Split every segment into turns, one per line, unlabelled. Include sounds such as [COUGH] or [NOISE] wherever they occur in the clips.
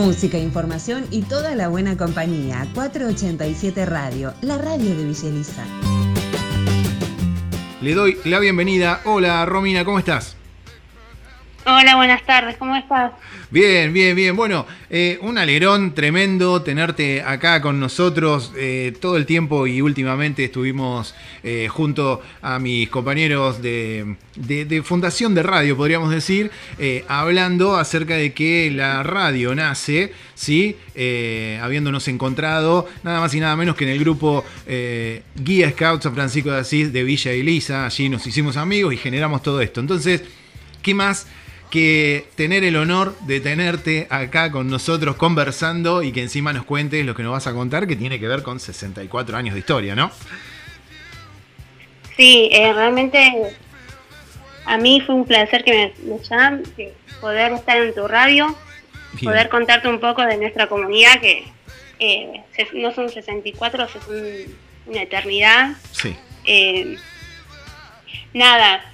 Música, información y toda la buena compañía. 487 Radio, la radio de Villeliza.
Le doy la bienvenida. Hola Romina, ¿cómo estás?
Hola, buenas tardes, ¿cómo estás?
Bien, bien, bien. Bueno, eh, un alegrón tremendo tenerte acá con nosotros eh, todo el tiempo y últimamente estuvimos eh, junto a mis compañeros de, Fundación de Radio, podríamos decir, hablando acerca de que la radio nace, ¿sí? habiéndonos encontrado nada más y nada menos que en el grupo Guía Scouts San Francisco de Asís de Villa Elisa. Allí nos hicimos amigos y generamos todo esto. Entonces, ¿qué más? Que tener el honor de tenerte acá con nosotros conversando y que encima nos cuentes lo que nos vas a contar, que tiene que ver con 64 años de historia, ¿no?
Sí, eh, realmente a mí fue un placer que me, llamen, poder estar en tu radio, poder contarte un poco de nuestra comunidad, que eh, no son 64, es una eternidad.
Sí.
Eh, nada,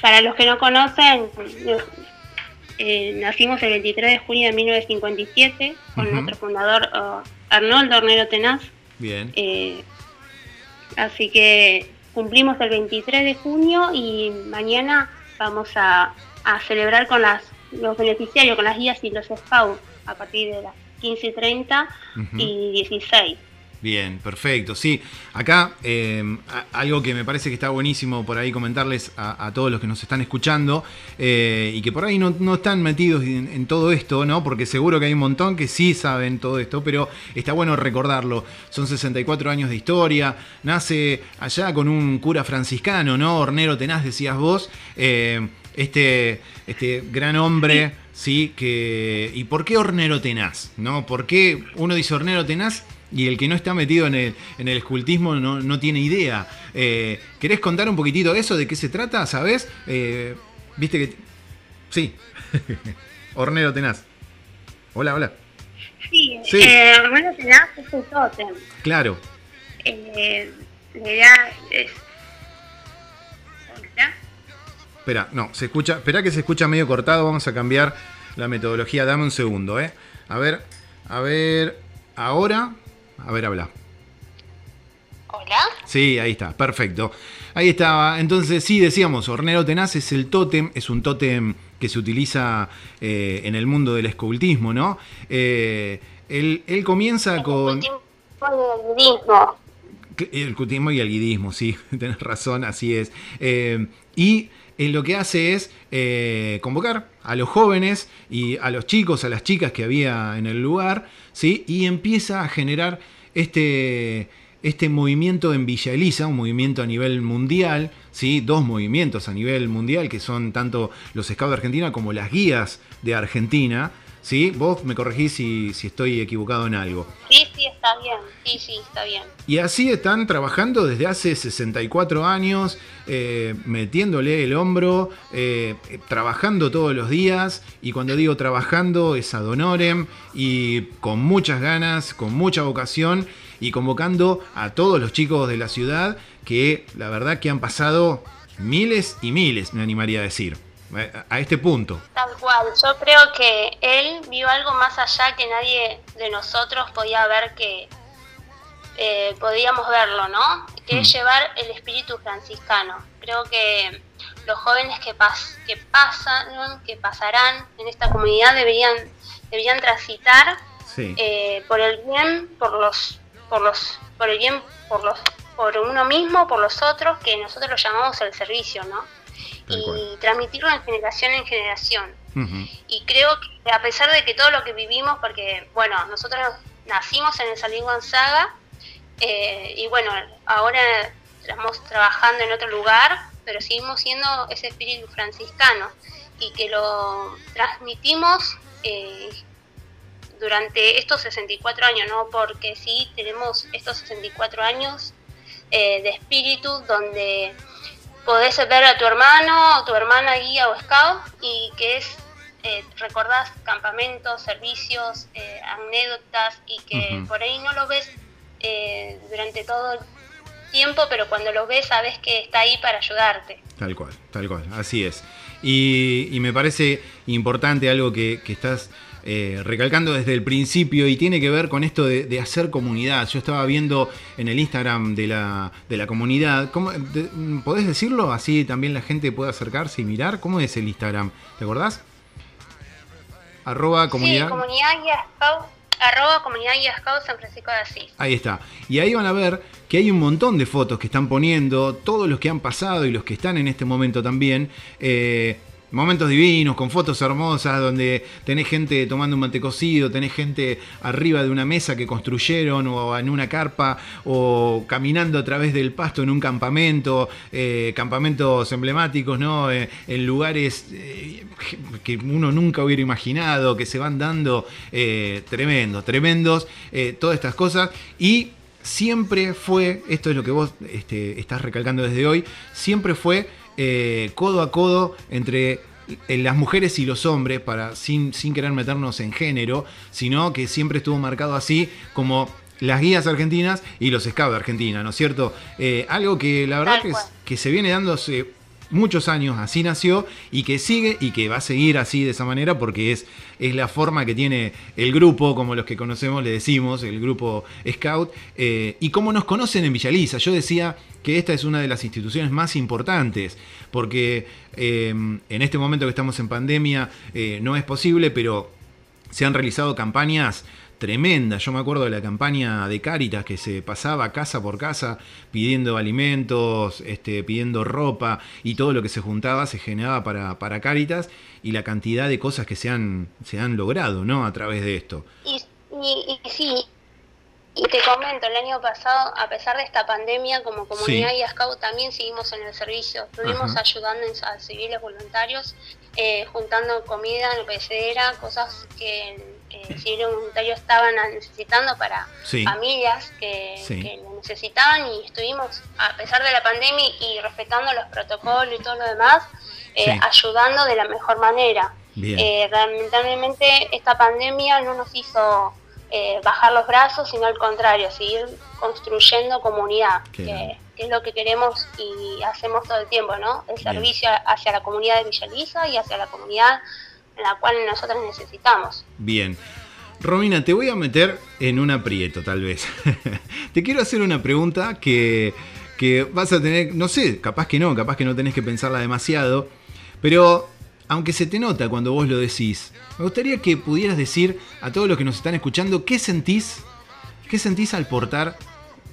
para los que no conocen, eh, nacimos el 23 de junio de 1957 con nuestro fundador uh, Arnoldo Hornero Tenaz.
Bien.
Eh, así que cumplimos el 23 de junio y mañana vamos a, celebrar con las, los beneficiarios, con las guías y los scouts a partir de las 15.30 y 16.
Bien, perfecto. Sí, acá em, algo que me parece que está buenísimo por ahí comentarles a, todos los que nos están escuchando eh, y que por ahí no, están metidos en, todo esto, ¿no? Porque seguro que hay un montón que sí saben todo esto, pero está bueno recordarlo. Son 64 años de historia, nace allá con un cura franciscano, ¿no? Hornero Tenaz, decías vos. Eh, este, este gran hombre, ¿sí? Que, ¿Y por qué Hornero Tenaz? ¿No? ¿Por qué uno dice Hornero Tenaz? Y el que no está metido en el, en el escultismo no, tiene idea. Eh, ¿Querés contar un poquitito de eso? ¿De qué se trata? ¿Sabes? Eh, Viste que... Sí. [LAUGHS] Hornero Tenaz. Hola, hola.
Sí, sí. Eh, Hornero Tenaz es un tótem.
Claro.
Eh, la idea es...
Espera, no, se escucha... Espera que se escucha medio cortado, vamos a cambiar la metodología. Dame un segundo, ¿eh? A ver, a ver... Ahora, a ver, habla.
Hola.
Sí, ahí está, perfecto. Ahí estaba. Entonces, sí, decíamos, hornero tenaz es el tótem, es un tótem que se utiliza eh, en el mundo del escultismo, ¿no? Eh, él, comienza con...
El guidismo.
El cultismo y el guidismo, sí, [LAUGHS] tenés razón, así es. Eh, y lo que hace es convocar a los jóvenes y a los chicos, a las chicas que había en el lugar, ¿sí? y empieza a generar este, este movimiento en Villa Elisa, un movimiento a nivel mundial, ¿sí? dos movimientos a nivel mundial que son tanto los Scouts de Argentina como las guías de Argentina. ¿Sí? Vos me corregís si, si estoy equivocado en algo.
Sí, sí,
Y así están trabajando desde hace 64 años, eh, metiéndole el hombro, eh, trabajando todos los días. Y cuando digo trabajando es ad honorem y con muchas ganas, con mucha vocación y convocando a todos los chicos de la ciudad que la verdad que han pasado miles y miles, me animaría a decir a este punto.
Tal cual, yo creo que él vio algo más allá que nadie de nosotros podía ver que eh, podíamos verlo, ¿no? Que es hmm. llevar el espíritu franciscano. Creo que los jóvenes que, que pasan, que pasarán en esta comunidad deberían, deberían transitar eh, por el bien, por los, por los, por el bien, por los, por uno mismo, por los otros, que nosotros lo llamamos el servicio, ¿no? Y transmitirlo de generación en generación. Y creo que a pesar de que todo lo que vivimos, porque bueno, nosotros nacimos en el Salín Gonzaga eh, y bueno, ahora estamos trabajando en otro lugar, pero seguimos siendo ese espíritu franciscano y que lo transmitimos eh, durante estos 64 años, ¿no? Porque sí tenemos estos 64 años eh, de espíritu donde podés ver a tu hermano, o tu hermana guía o scout y que es, eh, recordás campamentos, servicios, eh, anécdotas y que por ahí no lo ves eh, durante todo el tiempo, pero cuando lo ves sabes que está ahí para ayudarte.
Tal cual, tal cual, así es. Y, me parece importante, algo que, estás eh, recalcando desde el principio y tiene que ver con esto de, hacer comunidad. Yo estaba viendo en el Instagram de la, de la comunidad, ¿cómo, ¿podés decirlo? Así también la gente puede acercarse y mirar. ¿Cómo es el Instagram? ¿Te acordás?
Arroba comunidad. Sí, comunidad arroba comunidad San Francisco de Asís.
Ahí está. Y ahí van a ver que hay un montón de fotos que están poniendo, todos los que han pasado y los que están en este momento también. Eh, momentos divinos, con fotos hermosas, donde tenés gente tomando un mate cocido, tenés gente arriba de una mesa que construyeron, o en una carpa, o caminando a través del pasto en un campamento, eh, campamentos emblemáticos, ¿no? Eh, en lugares que uno nunca hubiera imaginado, que se van dando tremendos, tremendos, todas estas cosas. Y siempre fue, esto es lo que vos este, estás recalcando desde hoy, siempre fue eh, codo a codo entre eh, las mujeres y los hombres, para, sin, sin querer meternos en género, sino que siempre estuvo marcado así como las guías argentinas y los scouts de Argentina, ¿no es cierto? Eh, algo que la verdad que, que, se viene dándose muchos años así nació y que sigue y que va a seguir así de esa manera porque es, es la forma que tiene el grupo, como los que conocemos le decimos, el grupo Scout, eh, y cómo nos conocen en Villaliza. Yo decía que esta es una de las instituciones más importantes porque eh, en este momento que estamos en pandemia eh, no es posible, pero se han realizado campañas tremenda. Yo me acuerdo de la campaña de Cáritas que se pasaba casa por casa pidiendo alimentos, este, pidiendo ropa y todo lo que se juntaba se generaba para, para Cáritas y la cantidad de cosas que se han, se han logrado ¿no? a través de esto.
Y, sí, y te comento, el año pasado, a pesar de esta pandemia, como comunidad y scout también seguimos en el servicio. Estuvimos ayudando a civiles voluntarios, eh, juntando comida en pecera, cosas que eh, si los voluntarios estaban necesitando para familias que, lo necesitaban y estuvimos, a pesar de la pandemia y respetando los protocolos y todo lo demás, eh, ayudando de la mejor manera. Eh, lamentablemente esta pandemia no nos hizo eh, bajar los brazos, sino al contrario, seguir construyendo comunidad, que, es lo que queremos y hacemos todo el tiempo, ¿no? El servicio hacia la comunidad de Villa y hacia la comunidad la cual nosotros necesitamos.
Bien. Romina, te voy a meter en un aprieto, tal vez. [LAUGHS] te quiero hacer una pregunta que, que vas a tener, no sé, capaz que no, capaz que no tenés que pensarla demasiado, pero aunque se te nota cuando vos lo decís, me gustaría que pudieras decir a todos los que nos están escuchando qué sentís, qué sentís al portar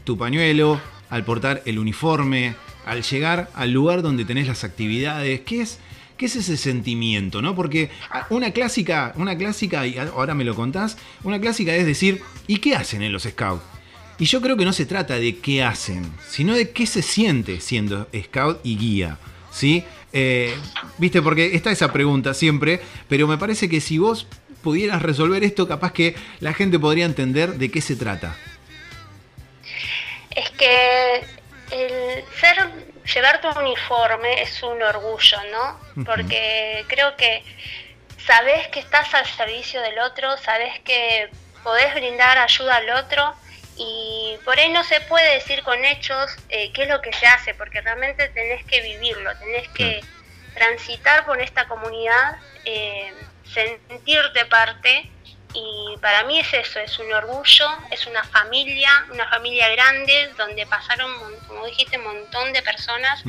tu pañuelo, al portar el uniforme, al llegar al lugar donde tenés las actividades, qué es ¿Qué es ese sentimiento? ¿no? Porque una clásica, una clásica, y ahora me lo contás, una clásica es decir, ¿y qué hacen en los scouts? Y yo creo que no se trata de qué hacen, sino de qué se siente siendo scout y guía. ¿Sí? Eh, Viste, porque está esa pregunta siempre, pero me parece que si vos pudieras resolver esto, capaz que la gente podría entender de qué se trata.
Es que el ser llevar tu uniforme es un orgullo, ¿no? Porque creo que sabes que estás al servicio del otro, sabes que podés brindar ayuda al otro y por ahí no se puede decir con hechos eh, qué es lo que se hace, porque realmente tenés que vivirlo, tenés que transitar por esta comunidad, eh, sentirte parte y para mí es eso, es un orgullo, es una familia, una familia grande, donde pasaron, como dijiste, un montón de personas,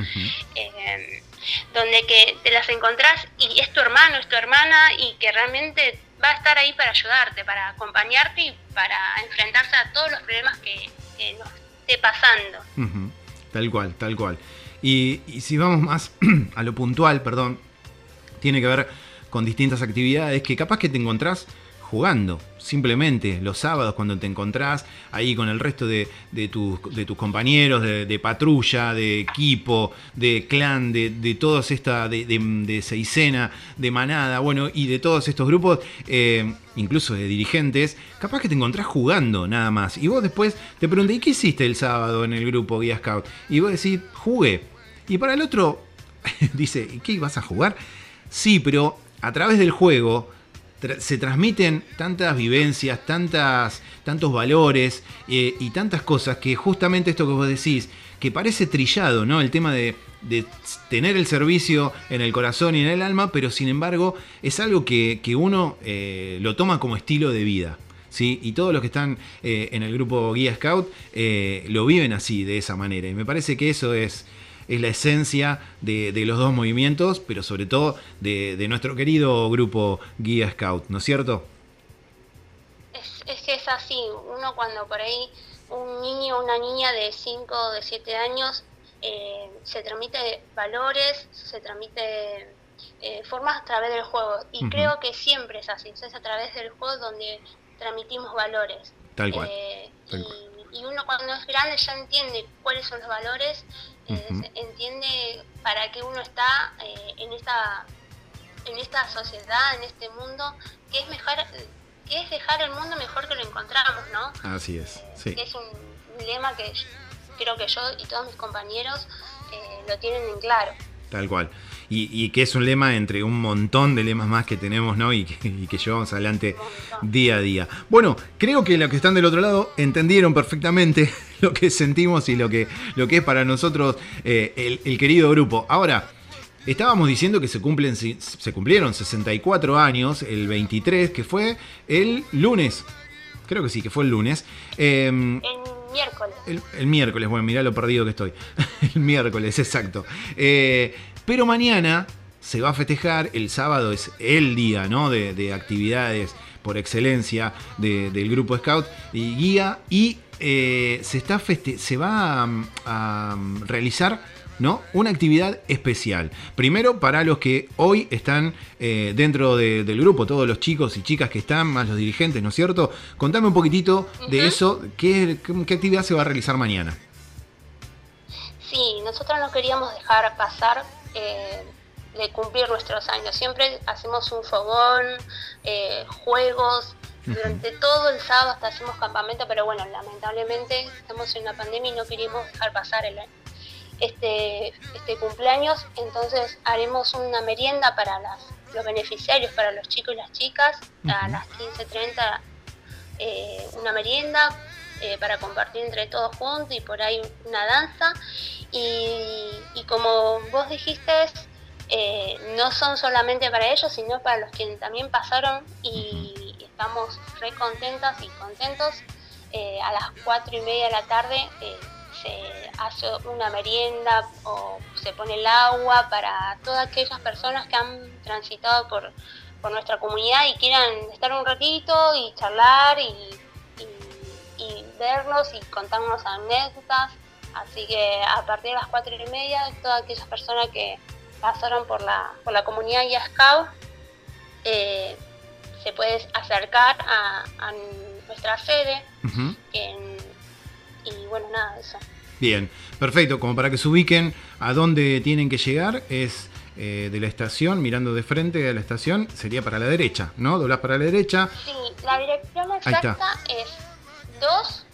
eh, donde que te las encontrás y es tu hermano, es tu hermana y que realmente va a estar ahí para ayudarte, para acompañarte y para enfrentarse a todos los problemas que, nos esté pasando.
Tal cual, tal cual. Y, y si vamos más [CLEARS THROAT] a lo puntual, perdón, tiene que ver con distintas actividades que capaz que te encontrás jugando. Simplemente los sábados cuando te encontrás ahí con el resto de, tus, compañeros de, patrulla, de equipo, de clan, de, de todos esta, de, seisena, de manada, bueno, y de todos estos grupos, eh, incluso de dirigentes, capaz que te encontrás jugando nada más. Y vos después te pregunté, ¿y qué hiciste el sábado en el grupo Guía Scout? Y vos decís, jugué. Y para el otro [LAUGHS] dice, ¿y qué vas a jugar? Sí, pero a través del juego se transmiten tantas vivencias, tantas, tantos valores eh, y tantas cosas que justamente esto que vos decís, que parece trillado, ¿no? El tema de, tener el servicio en el corazón y en el alma, pero sin embargo es algo que, uno eh, lo toma como estilo de vida. ¿Sí? Y todos los que están eh, en el grupo Guía Scout lo viven así, de esa manera. Y me parece que eso es, es la esencia de, los dos movimientos, pero sobre todo de, de, nuestro querido grupo Guía Scout, ¿no es cierto?
Es, que es así, uno cuando por ahí un niño o una niña de 5 o de 7 años eh, se transmite valores, se transmite eh, formas a través del juego. Y creo que siempre es así, es a través del juego donde transmitimos valores.
Tal cual.
Eh, y, uno cuando es grande ya entiende cuáles son los valores, entiende para qué uno está en esta en esta sociedad, en este mundo, que es mejor que es dejar el mundo mejor que lo encontramos, ¿no?
Así es, sí.
es un lema que creo que yo y todos mis compañeros eh, lo tienen en claro.
Tal cual. Y, que es un lema entre un montón de lemas más que tenemos, ¿no? Y que, llevamos adelante día a día. Bueno, creo que los que están del otro lado entendieron perfectamente lo que sentimos y lo que, lo que es para nosotros eh, el querido grupo. Ahora, Estábamos diciendo que se, cumplen, se cumplieron 64 años, el 23, que fue el lunes. Creo que sí, que fue el lunes.
Em, el miércoles.
El, miércoles, bueno, mirá lo perdido que estoy. [LAUGHS] el miércoles, exacto. Eh, pero mañana se va a festejar, el sábado es el día ¿no? de, actividades por excelencia del grupo Scout y Guía y eh, se, está se va a realizar ¿no? Una actividad especial. Primero para los que hoy están eh, dentro del grupo, todos los chicos y chicas que están, más los dirigentes, ¿no es cierto? Contame un poquitito de eso, ¿qué, ¿qué, actividad se va a realizar mañana?
Sí, nosotros no queríamos dejar pasar eh, de cumplir nuestros años. Siempre hacemos un fogón, eh, juegos, durante todo el sábado hasta hacemos campamento, pero bueno, lamentablemente estamos en una pandemia y no queríamos dejar pasar el, este, este cumpleaños, entonces haremos una merienda para los beneficiarios, para los chicos y las chicas, a las 15.30 eh, una merienda eh, para compartir entre todos juntos y por ahí una danza. Y, como vos dijiste, eh, no son solamente para ellos, sino para los que también pasaron y estamos re contentas y contentos. a las 4 y media de la tarde se hace una merienda o se pone el agua para todas aquellas personas que han transitado por, nuestra comunidad y quieran estar un ratito y charlar y, vernos y contarnos anécdotas. Así que a partir de las cuatro y media, todas aquellas personas que pasaron por la, por la comunidad y Scout eh, se puede acercar a, nuestra sede y bueno, nada, eso.
Bien, perfecto. Como para que se ubiquen a dónde tienen que llegar, es eh, de la estación, mirando de frente a la estación, sería para la derecha, ¿no? Doblás para la derecha.
Sí, la dirección exacta es 2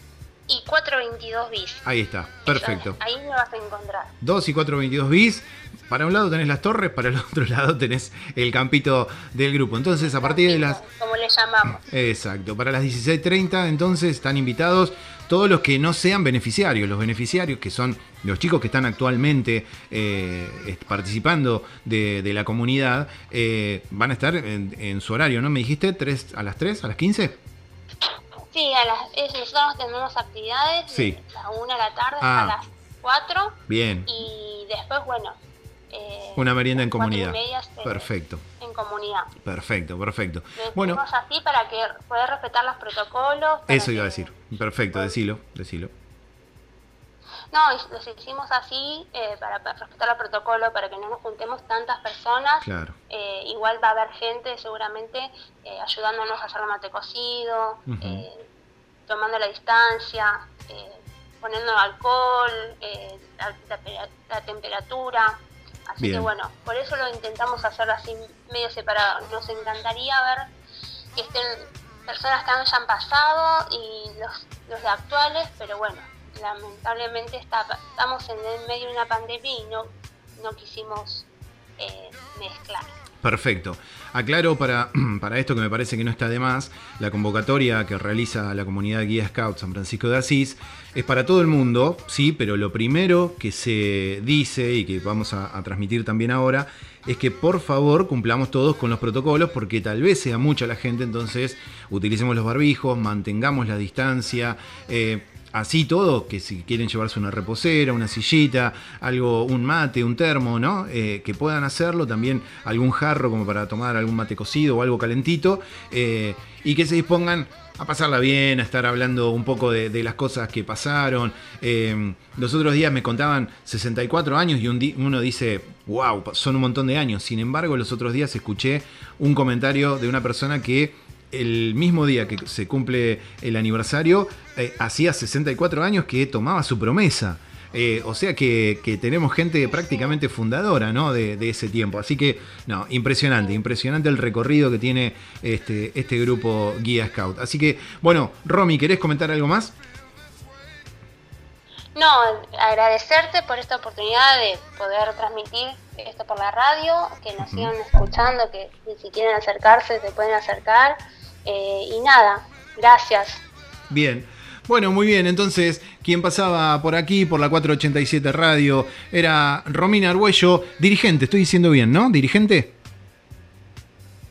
y 422 bis.
Ahí está, perfecto.
Ahí me vas a encontrar.
2 y 422 bis. Para un lado tenés las torres, para el [LAUGHS] otro lado tenés el campito del grupo. Entonces, a partir de las.
Como le llamamos.
Exacto. Para las 16.30, entonces están invitados todos los que no sean beneficiarios. Los beneficiarios, que son los chicos que están actualmente eh, participando de, la comunidad, eh, van a estar en, su horario, ¿no? ¿Me dijiste tres, a las 3, a las 15?
Sí, a las, nosotros tenemos actividades sí. de la 1 a la tarde hasta ah. las 4.
Bien.
Y después, bueno,
eh, Una merienda en comunidad. Perfecto.
En comunidad.
Perfecto, perfecto.
Lo bueno, así para que poder respetar los protocolos.
Eso iba a decir. Perfecto, decilo, decilo.
No, los hicimos así eh, para, respetar los protocolos, para que no nos juntemos tantas personas.
Claro.
Eh, igual va a haber gente seguramente ayudándonos a hacer el mate cocido, tomando la distancia, poniendo alcohol, la temperatura. Así que bueno, por eso lo intentamos hacer así medio separado. Nos encantaría ver que estén personas que hayan pasado y los, los de actuales, pero bueno, lamentablemente está, estamos en medio de una pandemia y no, no quisimos eh, mezclar.
Perfecto. Aclaro para, [CLEARS THROAT] para esto que me parece que no está de más, la convocatoria que realiza la comunidad Guía Scout San Francisco de Asís es para todo el mundo, sí, pero lo primero que se dice y que vamos a, transmitir también ahora es que por favor cumplamos todos con los protocolos porque tal vez sea mucha la gente, entonces utilicemos los barbijos, mantengamos la distancia. Eh, así todo, que si quieren llevarse una reposera, una sillita, algo, un mate, un termo, ¿no? Eh, que puedan hacerlo, también algún jarro como para tomar algún mate cocido o algo calentito, eh, y que se dispongan a pasarla bien, a estar hablando un poco de, las cosas que pasaron. Eh, los otros días me contaban 64 años y uno dice, wow, son un montón de años. Sin embargo, los otros días escuché un comentario de una persona que el mismo día que se cumple el aniversario, eh, hacía 64 años que tomaba su promesa. Eh, o sea que, tenemos gente prácticamente fundadora ¿no? de, ese tiempo. Así que, no, impresionante, impresionante el recorrido que tiene este, este grupo Guía Scout. Así que, bueno, Romy, ¿querés comentar algo más?
No, agradecerte por esta oportunidad de poder transmitir esto por la radio, que nos sigan escuchando, que si quieren acercarse se pueden acercar. Eh, y nada, gracias.
Bien. Bueno, muy bien. Entonces, quien pasaba por aquí, por la 487 Radio, era Romina Arguello, dirigente. Estoy diciendo bien, ¿no? ¿Dirigente?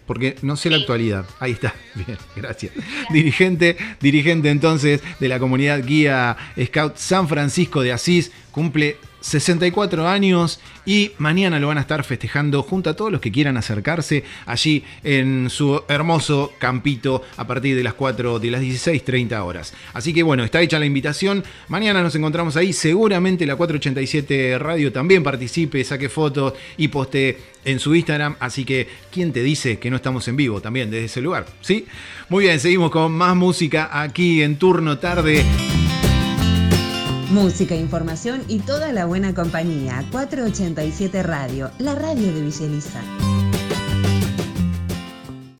Porque no sé la actualidad. Ahí está. [LAUGHS] Bien, gracias. Dirigente, dirigente entonces de la comunidad guía Scout San Francisco de Asís. Cumple 64 años y mañana lo van a estar festejando junto a todos los que quieran acercarse allí en su hermoso campito a partir de las 4 de las 16.30 horas. Así que bueno, está hecha la invitación. Mañana nos encontramos ahí. Seguramente la 487 Radio también participe, saque fotos y poste en su Instagram. Así que, ¿quién te dice que no estamos en vivo también desde ese lugar? ¿Sí? Muy bien, seguimos con más música aquí en turno tarde.
Música, información y toda la buena compañía. 487 Radio, la radio de Villa